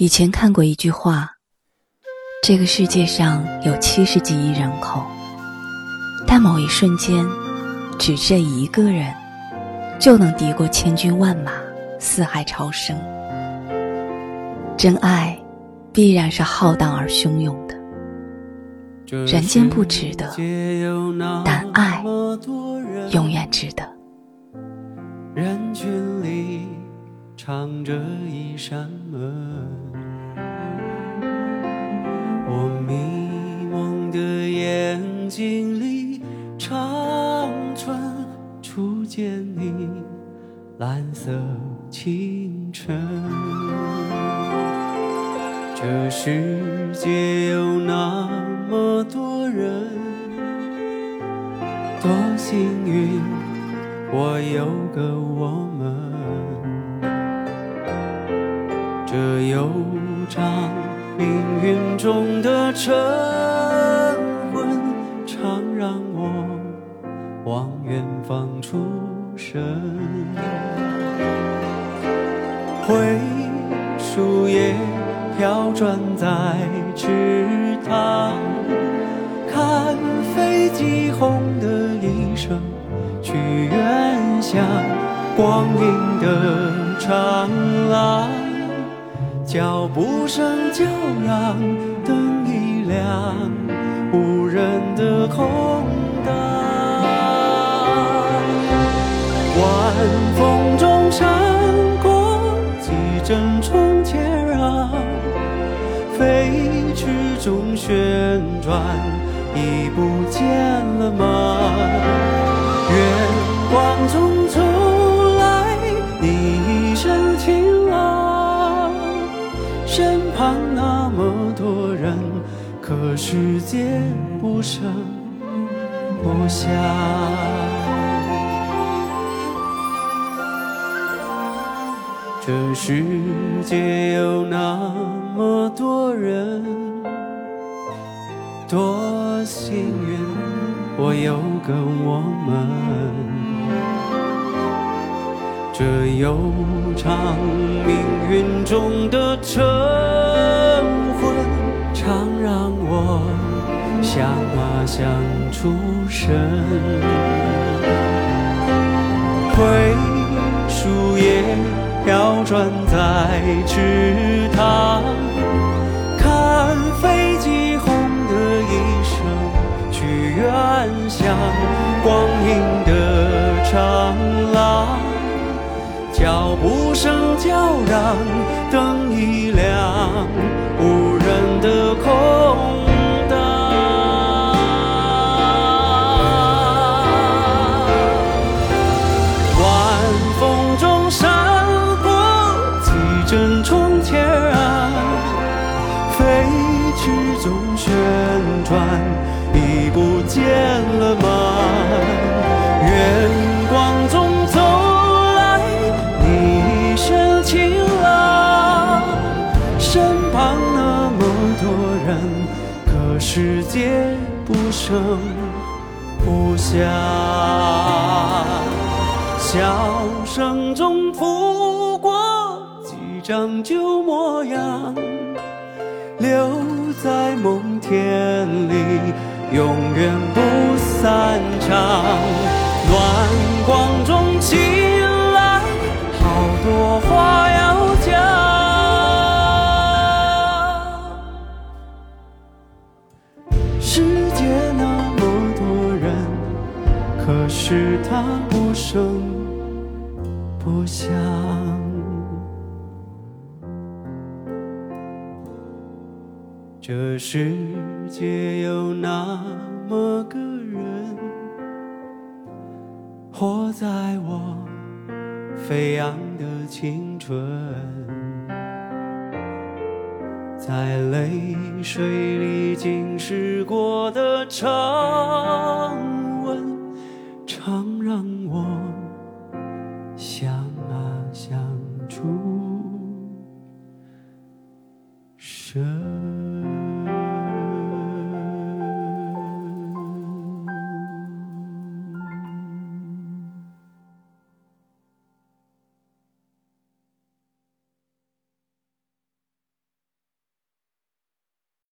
以前看过一句话：这个世界上有七十几亿人口，但某一瞬间，只这一个人，就能敌过千军万马，四海潮生。真爱，必然是浩荡而汹涌的。人间不值得，但爱永远值得。人群里藏着一扇门。我迷蒙的眼睛里，长春初见你，蓝色清晨。这世界有那么多人，多幸运，我有个我这悠长。命运中的晨昏，常让我望远方出神。灰树叶飘转在池塘，看飞机轰的一声去远乡，光阴的长廊。脚步声叫嚷，灯一亮，无人的空荡。晚风中闪过几阵从前啊，飞驰中旋转，已不见了吗？这世界不声不响。这世界有那么多人，多幸运，我有个我们。这悠长命运中的晨想出神。灰树叶飘转在池塘，看飞机轰的一声去远乡，光阴的长廊。脚步声叫嚷，灯转已不见了吗远光中走来你一身晴朗身旁那么多人可世界不声不响笑声中浮过几张旧模样留在梦田里，永远不散场。暖光中醒来，好多话要讲。世界那么多人可是它不声不响。这世界有那么个人，活在我飞扬的青春，在泪水里浸湿过的长吻。常让我想啊想出神。